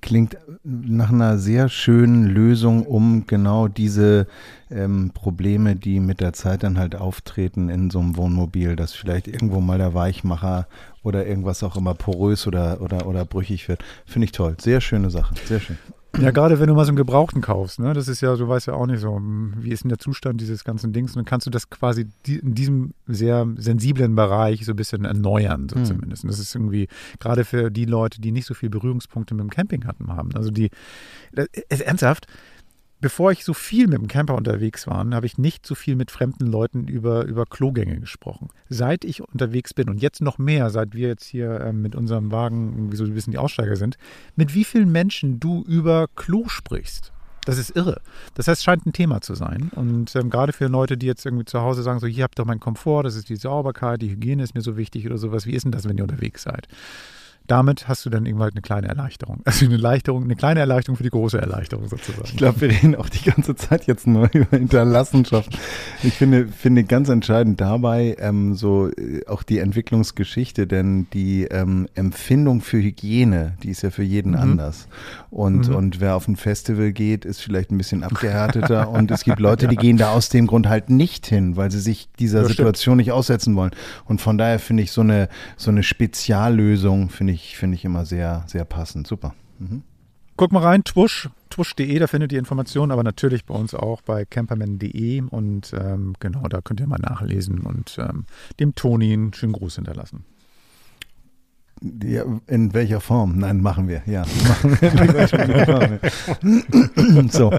klingt nach einer sehr schönen Lösung, um genau diese ähm, Probleme, die mit der Zeit dann halt auftreten in so einem Wohnmobil, dass vielleicht irgendwo mal der Weichmacher oder irgendwas auch immer porös oder, oder, oder brüchig wird. Finde ich toll. Sehr schöne Sache. Sehr schön. Ja, gerade wenn du mal so einen Gebrauchten kaufst, ne? Das ist ja, du weißt ja auch nicht so, hm, wie ist denn der Zustand dieses ganzen Dings? Und dann kannst du das quasi in diesem sehr sensiblen Bereich so ein bisschen erneuern, so hm. zumindest. Und das ist irgendwie, gerade für die Leute, die nicht so viele Berührungspunkte mit dem Camping hatten, haben. Also die, ist ernsthaft, bevor ich so viel mit dem Camper unterwegs war, habe ich nicht so viel mit fremden Leuten über, über Klogänge gesprochen. Seit ich unterwegs bin und jetzt noch mehr, seit wir jetzt hier äh, mit unserem Wagen irgendwie so ein bisschen die Aussteiger sind, mit wie vielen Menschen du über Klo sprichst. Das ist irre. Das heißt, scheint ein Thema zu sein. Und ähm, gerade für Leute, die jetzt irgendwie zu Hause sagen, so, hier habt ihr meinen Komfort, das ist die Sauberkeit, die Hygiene ist mir so wichtig oder sowas. Wie ist denn das, wenn ihr unterwegs seid? Damit hast du dann irgendwann eine kleine Erleichterung. Also eine Erleichterung, eine kleine Erleichterung für die große Erleichterung sozusagen. Ich glaube, wir reden auch die ganze Zeit jetzt nur über Hinterlassenschaft. Ich finde, finde ganz entscheidend dabei ähm, so äh, auch die Entwicklungsgeschichte, denn die ähm, Empfindung für Hygiene, die ist ja für jeden mhm. anders. Und, mhm. und wer auf ein Festival geht, ist vielleicht ein bisschen abgehärteter. und es gibt Leute, die gehen da aus dem Grund halt nicht hin, weil sie sich dieser ja, Situation stimmt. nicht aussetzen wollen. Und von daher finde ich so eine, so eine Speziallösung, finde ich, finde ich immer sehr, sehr passend. Super. Mhm. Guck mal rein, Twush, twush.de, da findet ihr Informationen, aber natürlich bei uns auch bei camperman.de und ähm, genau, da könnt ihr mal nachlesen und ähm, dem Toni einen schönen Gruß hinterlassen. Ja, in welcher Form? Nein, machen wir, ja. Machen wir. so.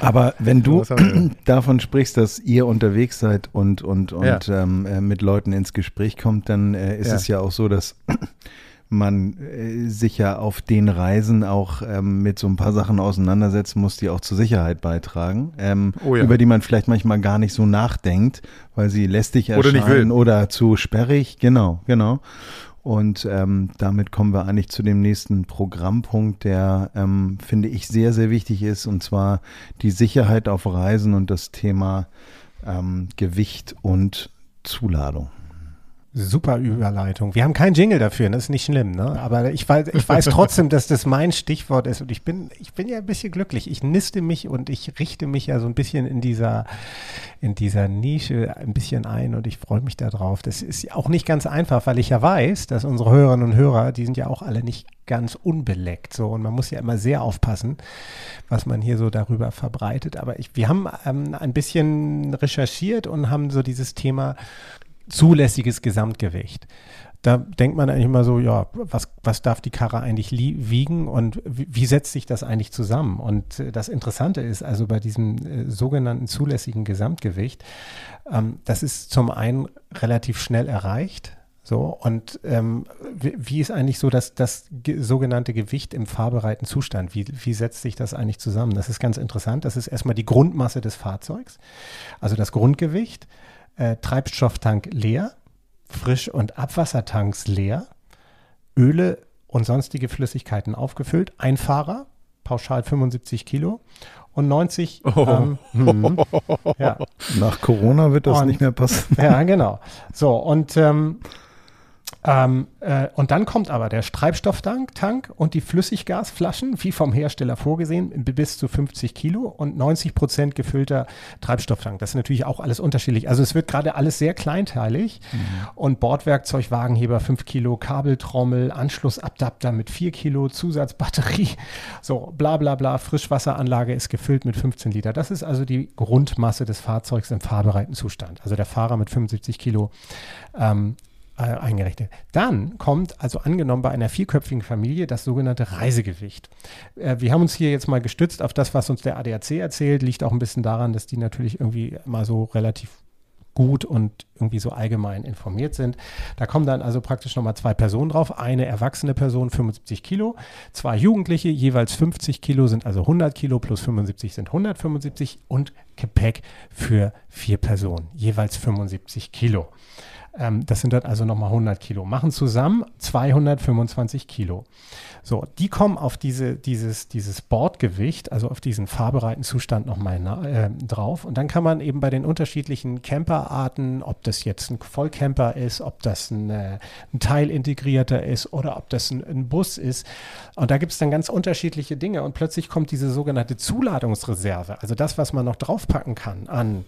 Aber wenn du davon sprichst, dass ihr unterwegs seid und, und, und ja. ähm, äh, mit Leuten ins Gespräch kommt, dann äh, ist ja. es ja auch so, dass man äh, sich ja auf den Reisen auch ähm, mit so ein paar Sachen auseinandersetzen muss, die auch zur Sicherheit beitragen, ähm, oh ja. über die man vielleicht manchmal gar nicht so nachdenkt, weil sie lästig erscheinen oder, oder zu sperrig. Genau, genau. Und ähm, damit kommen wir eigentlich zu dem nächsten Programmpunkt, der, ähm, finde ich, sehr, sehr wichtig ist, und zwar die Sicherheit auf Reisen und das Thema ähm, Gewicht und Zuladung. Super Überleitung. Wir haben keinen Jingle dafür, das ist nicht schlimm, ne? Aber ich weiß, ich weiß trotzdem, dass das mein Stichwort ist und ich bin, ich bin ja ein bisschen glücklich. Ich niste mich und ich richte mich ja so ein bisschen in dieser, in dieser Nische ein bisschen ein und ich freue mich darauf. Das ist auch nicht ganz einfach, weil ich ja weiß, dass unsere Hörerinnen und Hörer, die sind ja auch alle nicht ganz unbeleckt, so und man muss ja immer sehr aufpassen, was man hier so darüber verbreitet. Aber ich, wir haben ähm, ein bisschen recherchiert und haben so dieses Thema zulässiges Gesamtgewicht. Da denkt man eigentlich immer so, ja, was, was darf die Karre eigentlich wiegen und wie, setzt sich das eigentlich zusammen? Und äh, das Interessante ist also bei diesem äh, sogenannten zulässigen Gesamtgewicht, ähm, das ist zum einen relativ schnell erreicht. So, und ähm, wie, wie, ist eigentlich so das, das ge sogenannte Gewicht im fahrbereiten Zustand? Wie, wie setzt sich das eigentlich zusammen? Das ist ganz interessant. Das ist erstmal die Grundmasse des Fahrzeugs, also das Grundgewicht äh, Treibstofftank leer, Frisch- und Abwassertanks leer, Öle und sonstige Flüssigkeiten aufgefüllt, ein Fahrer, pauschal 75 Kilo und 90. Oh. Ähm, hm, ja. Nach Corona wird das und, nicht mehr passen. Ja, genau. So, und ähm, ähm, äh, und dann kommt aber der Treibstofftank Tank und die Flüssiggasflaschen, wie vom Hersteller vorgesehen, bis zu 50 Kilo und 90 Prozent gefüllter Treibstofftank. Das ist natürlich auch alles unterschiedlich. Also es wird gerade alles sehr kleinteilig mhm. und Bordwerkzeug, Wagenheber 5 Kilo, Kabeltrommel, Anschlussadapter mit 4 Kilo, Zusatzbatterie, so bla bla bla, Frischwasseranlage ist gefüllt mit 15 Liter. Das ist also die Grundmasse des Fahrzeugs im fahrbereiten Zustand. Also der Fahrer mit 75 Kilo ähm, äh, eingerechnet. Dann kommt also angenommen bei einer vierköpfigen Familie das sogenannte Reisegewicht. Äh, wir haben uns hier jetzt mal gestützt auf das, was uns der ADAC erzählt. Liegt auch ein bisschen daran, dass die natürlich irgendwie mal so relativ gut und irgendwie so allgemein informiert sind. Da kommen dann also praktisch nochmal zwei Personen drauf. Eine erwachsene Person 75 Kilo, zwei Jugendliche jeweils 50 Kilo sind also 100 Kilo plus 75 sind 175 und Gepäck für vier Personen jeweils 75 Kilo. Ähm, das sind dann also nochmal 100 Kilo. Machen zusammen 225 Kilo. So, die kommen auf diese, dieses, dieses Bordgewicht, also auf diesen fahrbereiten Zustand nochmal äh, drauf. Und dann kann man eben bei den unterschiedlichen Camperarten, ob das jetzt ein Vollcamper ist, ob das ein, äh, ein Teilintegrierter ist oder ob das ein, ein Bus ist. Und da gibt es dann ganz unterschiedliche Dinge. Und plötzlich kommt diese sogenannte Zuladungsreserve, also das, was man noch draufpacken kann an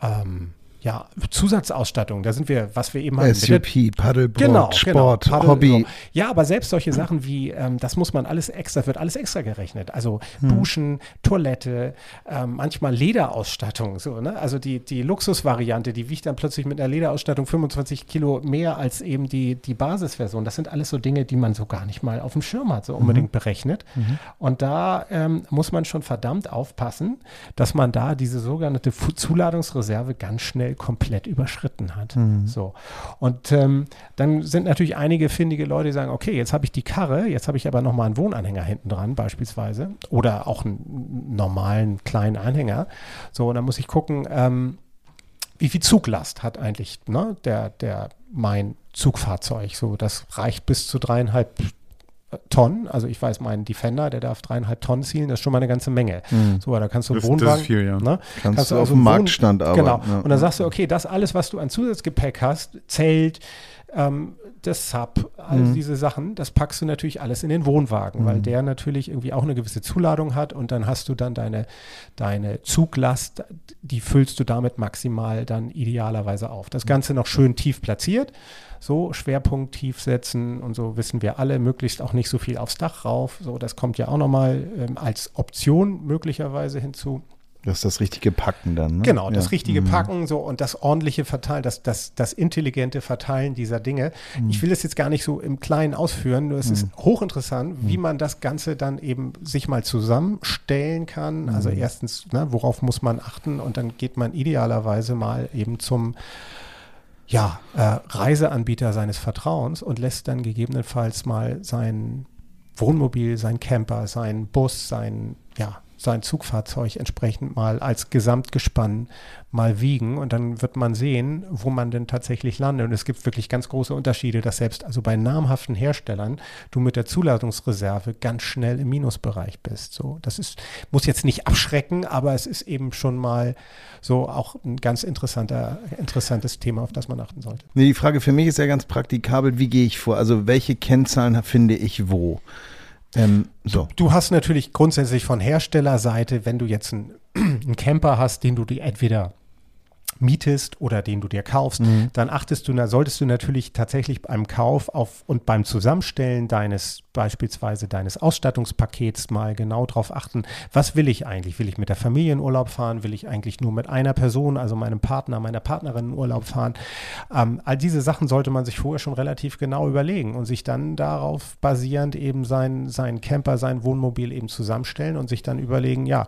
ähm, ja, Zusatzausstattung, da sind wir, was wir eben haben. SUP, Paddleboard, genau, Sport, genau, Paddle, Hobby. Ja, aber selbst solche Sachen wie, ähm, das muss man alles extra, wird alles extra gerechnet. Also hm. Duschen, Toilette, ähm, manchmal Lederausstattung, so, ne? Also die, die Luxusvariante, die wiegt dann plötzlich mit einer Lederausstattung 25 Kilo mehr als eben die, die Basisversion. Das sind alles so Dinge, die man so gar nicht mal auf dem Schirm hat, so mhm. unbedingt mhm. berechnet. Mhm. Und da ähm, muss man schon verdammt aufpassen, dass man da diese sogenannte Zuladungsreserve ganz schnell komplett überschritten hat. Mhm. So. Und ähm, dann sind natürlich einige findige Leute, die sagen, okay, jetzt habe ich die Karre, jetzt habe ich aber nochmal einen Wohnanhänger hinten dran beispielsweise oder auch einen normalen kleinen Anhänger. So, und dann muss ich gucken, ähm, wie viel Zuglast hat eigentlich ne, der, der mein Zugfahrzeug? So, das reicht bis zu dreieinhalb Tonnen. Also ich weiß, mein Defender, der darf dreieinhalb Tonnen zielen, das ist schon mal eine ganze Menge. Mhm. So, da kannst du das, Wohnwagen. Das ist viel, ja. Ne? Kannst, kannst, du auf dem Marktstand arbeiten. Genau. Ja. Und dann sagst du, okay, das alles, was du an Zusatzgepäck hast, Zelt, ähm, das Sub, all mhm. diese Sachen, das packst du natürlich alles in den Wohnwagen, mhm. weil der natürlich irgendwie auch eine gewisse Zuladung hat und dann hast du dann deine, deine Zuglast, die füllst du damit maximal dann idealerweise auf. Das Ganze noch schön tief platziert so Schwerpunkt tief setzen und so wissen wir alle, möglichst auch nicht so viel aufs Dach rauf. So, das kommt ja auch nochmal ähm, als Option möglicherweise hinzu. Das ist das richtige Packen dann. Ne? Genau, das ja. richtige mhm. Packen so und das ordentliche Verteilen, das, das, das intelligente Verteilen dieser Dinge. Mhm. Ich will es jetzt gar nicht so im Kleinen ausführen, nur es mhm. ist hochinteressant, wie mhm. man das Ganze dann eben sich mal zusammenstellen kann. Also mhm. erstens, ne, worauf muss man achten und dann geht man idealerweise mal eben zum ja, äh, Reiseanbieter seines Vertrauens und lässt dann gegebenenfalls mal sein Wohnmobil, sein Camper, sein Bus, sein ja, sein Zugfahrzeug entsprechend mal als Gesamtgespann mal wiegen und dann wird man sehen, wo man denn tatsächlich landet. Und es gibt wirklich ganz große Unterschiede, dass selbst also bei namhaften Herstellern du mit der Zuladungsreserve ganz schnell im Minusbereich bist. So, das ist, muss jetzt nicht abschrecken, aber es ist eben schon mal so auch ein ganz interessanter, interessantes Thema, auf das man achten sollte. Nee, die Frage für mich ist ja ganz praktikabel, wie gehe ich vor? Also welche Kennzahlen finde ich wo? Ähm, so. du, hast natürlich grundsätzlich von Herstellerseite, wenn du jetzt einen, einen Camper hast, den du dir entweder mietest oder den du dir kaufst, mhm. dann achtest du, da solltest du natürlich tatsächlich beim Kauf auf und beim Zusammenstellen deines beispielsweise deines Ausstattungspakets mal genau darauf achten, was will ich eigentlich? Will ich mit der Familie in Urlaub fahren? Will ich eigentlich nur mit einer Person, also meinem Partner, meiner Partnerin in Urlaub fahren? Ähm, all diese Sachen sollte man sich vorher schon relativ genau überlegen und sich dann darauf basierend eben sein, sein Camper, sein Wohnmobil eben zusammenstellen und sich dann überlegen, ja,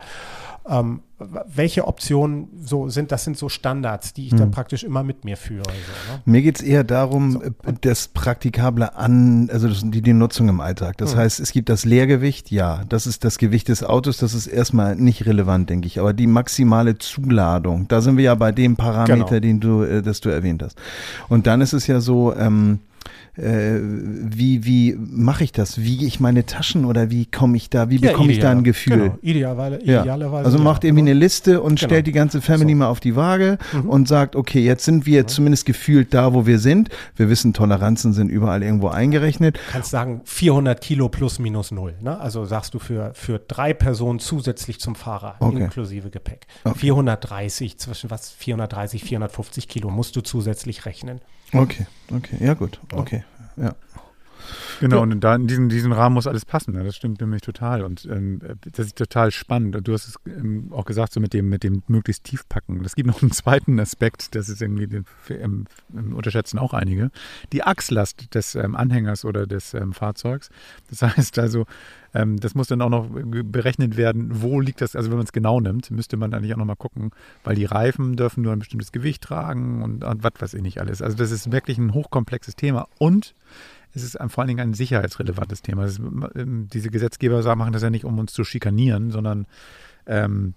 ähm, welche Optionen so sind, das sind so Standards, die ich hm. dann praktisch immer mit mir führe. So, ne? Mir geht es eher darum, so. Äh, das Praktikable an, also die, die Nutzung im Alltag. Das hm. heißt, es gibt das Leergewicht, ja, das ist das Gewicht des Autos, das ist erstmal nicht relevant, denke ich. Aber die maximale Zuladung, da sind wir ja bei dem Parameter, genau. den du, äh, das du erwähnt hast. Und dann ist es ja so, ähm, äh, wie, wie mache ich das? Wiege ich meine Taschen oder wie komme ich da, wie ja, bekomme ich da ein Gefühl? Genau, idealerweise. Ja. idealerweise also macht irgendwie eine Liste und genau. stellt die ganze Family so. mal auf die Waage mhm. und sagt, okay, jetzt sind wir mhm. zumindest gefühlt da, wo wir sind. Wir wissen, Toleranzen sind überall irgendwo eingerechnet. Du kannst sagen, 400 Kilo plus minus null. Ne? Also sagst du für, für drei Personen zusätzlich zum Fahrer, okay. inklusive Gepäck. Okay. 430, zwischen was, 430, 450 Kilo musst du zusätzlich rechnen. Okay, okay, ja gut, okay, ja. Genau, und da in diesen, diesen Rahmen muss alles passen. Ne? Das stimmt nämlich total. Und ähm, das ist total spannend. Und du hast es ähm, auch gesagt, so mit dem, mit dem möglichst tiefpacken. Es gibt noch einen zweiten Aspekt, das ist irgendwie den, ähm, unterschätzen auch einige. Die Achslast des ähm, Anhängers oder des ähm, Fahrzeugs. Das heißt also, ähm, das muss dann auch noch berechnet werden, wo liegt das, also wenn man es genau nimmt, müsste man eigentlich auch nochmal gucken, weil die Reifen dürfen nur ein bestimmtes Gewicht tragen und, und was weiß ich nicht alles. Also das ist wirklich ein hochkomplexes Thema. Und es ist vor allen Dingen ein sicherheitsrelevantes Thema. Ist, ähm, diese Gesetzgeber machen das ja nicht, um uns zu schikanieren, sondern ähm,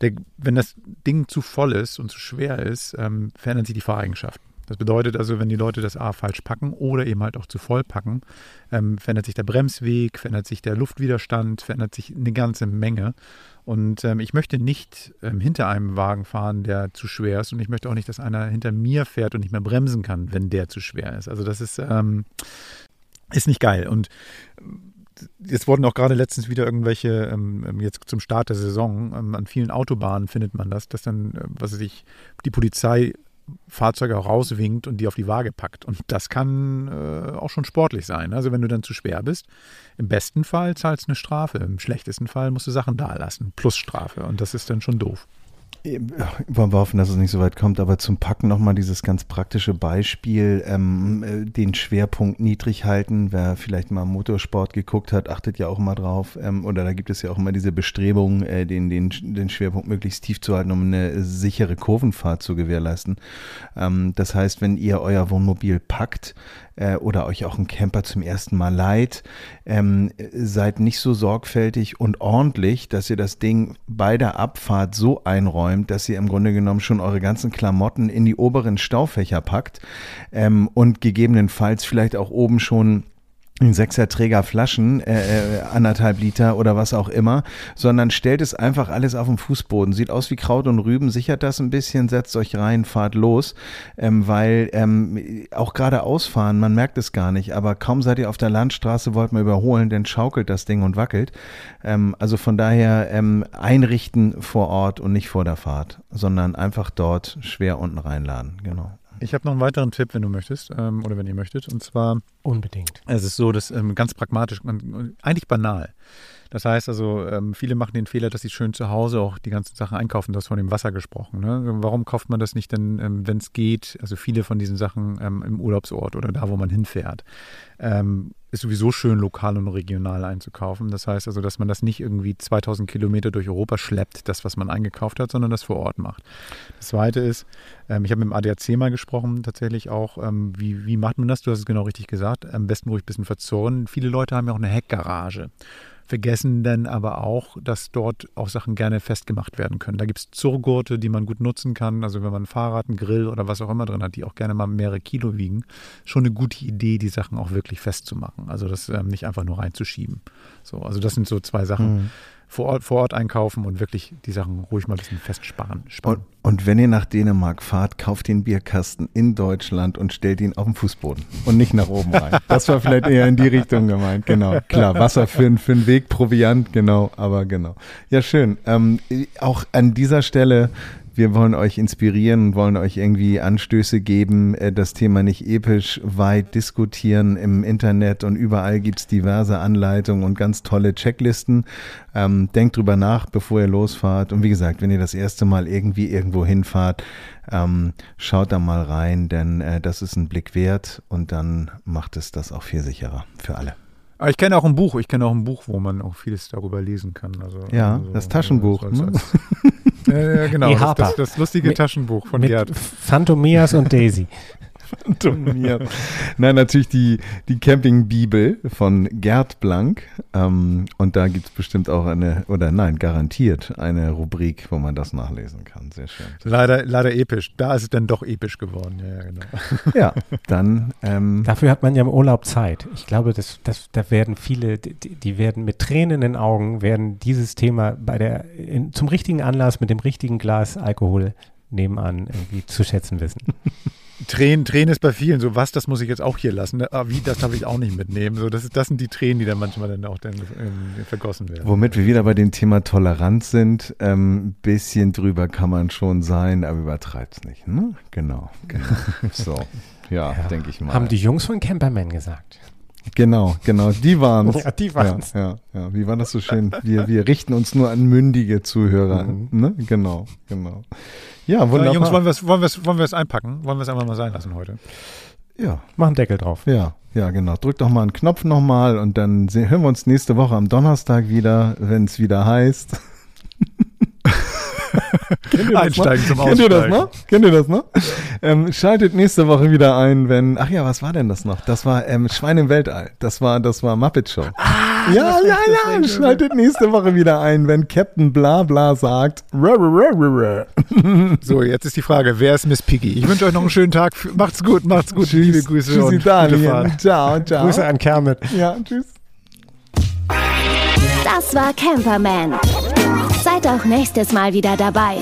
der, wenn das Ding zu voll ist und zu schwer ist, ähm, verändern sich die Fahreigenschaften. Das bedeutet also, wenn die Leute das A falsch packen oder eben halt auch zu voll packen, ähm, verändert sich der Bremsweg, verändert sich der Luftwiderstand, verändert sich eine ganze Menge. Und ähm, ich möchte nicht ähm, hinter einem Wagen fahren, der zu schwer ist. Und ich möchte auch nicht, dass einer hinter mir fährt und nicht mehr bremsen kann, wenn der zu schwer ist. Also das ist, ähm, ist nicht geil. Und jetzt wurden auch gerade letztens wieder irgendwelche, ähm, ähm, jetzt zum Start der Saison, an vielen Autobahnen findet man das, dass dann, äh, was weiß ich, die Polizei Fahrzeuge rauswinkt und die auf die Waage packt. Und das kann äh, auch schon sportlich sein. Also wenn du dann zu schwer bist, im besten Fall zahlst du eine Strafe. Im schlechtesten Fall musst du Sachen da lassen, plus Strafe. Und das ist dann schon doof. Wollen wir hoffen, dass es nicht so weit kommt, aber zum Packen nochmal dieses ganz praktische Beispiel, ähm, äh, den Schwerpunkt niedrig halten. Wer vielleicht mal Motorsport geguckt hat, achtet ja auch mal drauf. Ähm, oder da gibt es ja auch immer diese Bestrebungen, äh, den, den, den Schwerpunkt möglichst tief zu halten, um eine sichere Kurvenfahrt zu gewährleisten. Ähm, das heißt, wenn ihr euer Wohnmobil packt, äh, oder euch auch ein Camper zum ersten Mal leiht, ähm, seid nicht so sorgfältig und ordentlich, dass ihr das Ding bei der Abfahrt so einräumt, dass ihr im Grunde genommen schon eure ganzen Klamotten in die oberen Staufächer packt ähm, und gegebenenfalls vielleicht auch oben schon in Sechserträger Flaschen, äh, äh, anderthalb Liter oder was auch immer, sondern stellt es einfach alles auf dem Fußboden. Sieht aus wie Kraut und Rüben, sichert das ein bisschen, setzt euch rein, fahrt los, ähm, weil ähm, auch gerade ausfahren, man merkt es gar nicht, aber kaum seid ihr auf der Landstraße, wollt man überholen, dann schaukelt das Ding und wackelt. Ähm, also von daher ähm, einrichten vor Ort und nicht vor der Fahrt, sondern einfach dort schwer unten reinladen, genau. Ich habe noch einen weiteren Tipp, wenn du möchtest, ähm, oder wenn ihr möchtet. Und zwar. Unbedingt. Es ist so, dass ähm, ganz pragmatisch, eigentlich banal. Das heißt also, ähm, viele machen den Fehler, dass sie schön zu Hause auch die ganzen Sachen einkaufen. Du hast von dem Wasser gesprochen. Ne? Warum kauft man das nicht denn, ähm, wenn es geht? Also viele von diesen Sachen ähm, im Urlaubsort oder da, wo man hinfährt. Ähm, ist sowieso schön, lokal und regional einzukaufen. Das heißt also, dass man das nicht irgendwie 2000 Kilometer durch Europa schleppt, das, was man eingekauft hat, sondern das vor Ort macht. Das Zweite ist, ähm, ich habe mit dem ADAC mal gesprochen, tatsächlich auch, ähm, wie, wie macht man das? Du hast es genau richtig gesagt. Am besten ruhig ein bisschen verzorren. Viele Leute haben ja auch eine Heckgarage vergessen dann aber auch, dass dort auch Sachen gerne festgemacht werden können. Da gibt es Zurgurte, die man gut nutzen kann. Also wenn man ein Fahrrad, ein Grill oder was auch immer drin hat, die auch gerne mal mehrere Kilo wiegen, schon eine gute Idee, die Sachen auch wirklich festzumachen. Also das ähm, nicht einfach nur reinzuschieben. So, also das sind so zwei Sachen. Mhm vor Ort, vor Ort einkaufen und wirklich die Sachen ruhig mal ein bisschen festsparen. Und, und, wenn ihr nach Dänemark fahrt, kauft den Bierkasten in Deutschland und stellt ihn auf den Fußboden und nicht nach oben rein. Das war vielleicht eher in die Richtung gemeint, genau. Klar, Wasser für, für den Weg, Proviant, genau, aber genau. Ja, schön. Ähm, auch an dieser Stelle wir wollen euch inspirieren, wollen euch irgendwie Anstöße geben, äh, das Thema nicht episch weit diskutieren. Im Internet und überall gibt es diverse Anleitungen und ganz tolle Checklisten. Ähm, denkt drüber nach, bevor ihr losfahrt. Und wie gesagt, wenn ihr das erste Mal irgendwie irgendwo hinfahrt, ähm, schaut da mal rein, denn äh, das ist ein Blick wert und dann macht es das auch viel sicherer für alle. Aber ich kenne auch ein Buch, ich kenne auch ein Buch, wo man auch vieles darüber lesen kann. Also, ja, also, das Taschenbuch. Also, ne? ja, genau, das, das, das, lustige Taschenbuch von mit Gerd. Phantomias und Daisy. Phantomias. Nein, natürlich die, die Campingbibel von Gerd Blank. Ähm, und da gibt es bestimmt auch eine, oder nein, garantiert eine Rubrik, wo man das nachlesen kann. Sehr schön. Leider, leider episch. Da ist es dann doch episch geworden. Ja, genau. ja dann. Ähm, Dafür hat man ja im Urlaub Zeit. Ich glaube, das, das, da werden viele, die, die werden mit Tränen in den Augen, werden dieses Thema bei der, in, zum richtigen Anlass mit dem richtigen Glas Alkohol nebenan irgendwie zu schätzen wissen. Tränen, Tränen ist bei vielen so, was, das muss ich jetzt auch hier lassen. Ah, wie, das darf ich auch nicht mitnehmen. So, das, das sind die Tränen, die dann manchmal dann auch dann, ähm, vergossen werden. Womit wir wieder bei dem Thema Toleranz sind. Ein ähm, bisschen drüber kann man schon sein, aber übertreibt es nicht. Ne? Genau, genau. so, ja, ja denke ich mal. Haben die Jungs von Camperman gesagt. Genau, genau, die waren Ja, die waren ja, ja, ja, Wie war das so schön? Wir, wir richten uns nur an mündige Zuhörer. Mhm. Ne? Genau, genau. Ja, wunderbar. Ja, Jungs, wollen wir es wollen wollen einpacken? Wollen wir es einfach mal sein lassen heute? Ja. Mach einen Deckel drauf. Ja, ja, genau. Drück doch mal einen Knopf nochmal und dann hören wir uns nächste Woche am Donnerstag wieder, wenn es wieder heißt. Kennt ihr das Einsteigen noch? zum Kennt ihr das Aussteigen. noch? Kennt ihr das noch? Ähm, schaltet nächste Woche wieder ein, wenn. Ach ja, was war denn das noch? Das war ähm, Schwein im Weltall. Das war, das war Muppet Show. Ah, ja, ja, ja. Schaltet nächste Woche wieder ein, wenn Captain Blabla sagt. "Rah, rah, rah, rah, rah." So, jetzt ist die Frage, wer ist Miss Piggy? Ich wünsche euch noch einen schönen Tag. Macht's gut, macht's gut. Liebe Grüße Tschüssi, und gute Daniel. Fahrt. Ciao, ciao. Grüße an Kermit. Ja, tschüss. Das war Camperman. Seid auch nächstes Mal wieder dabei.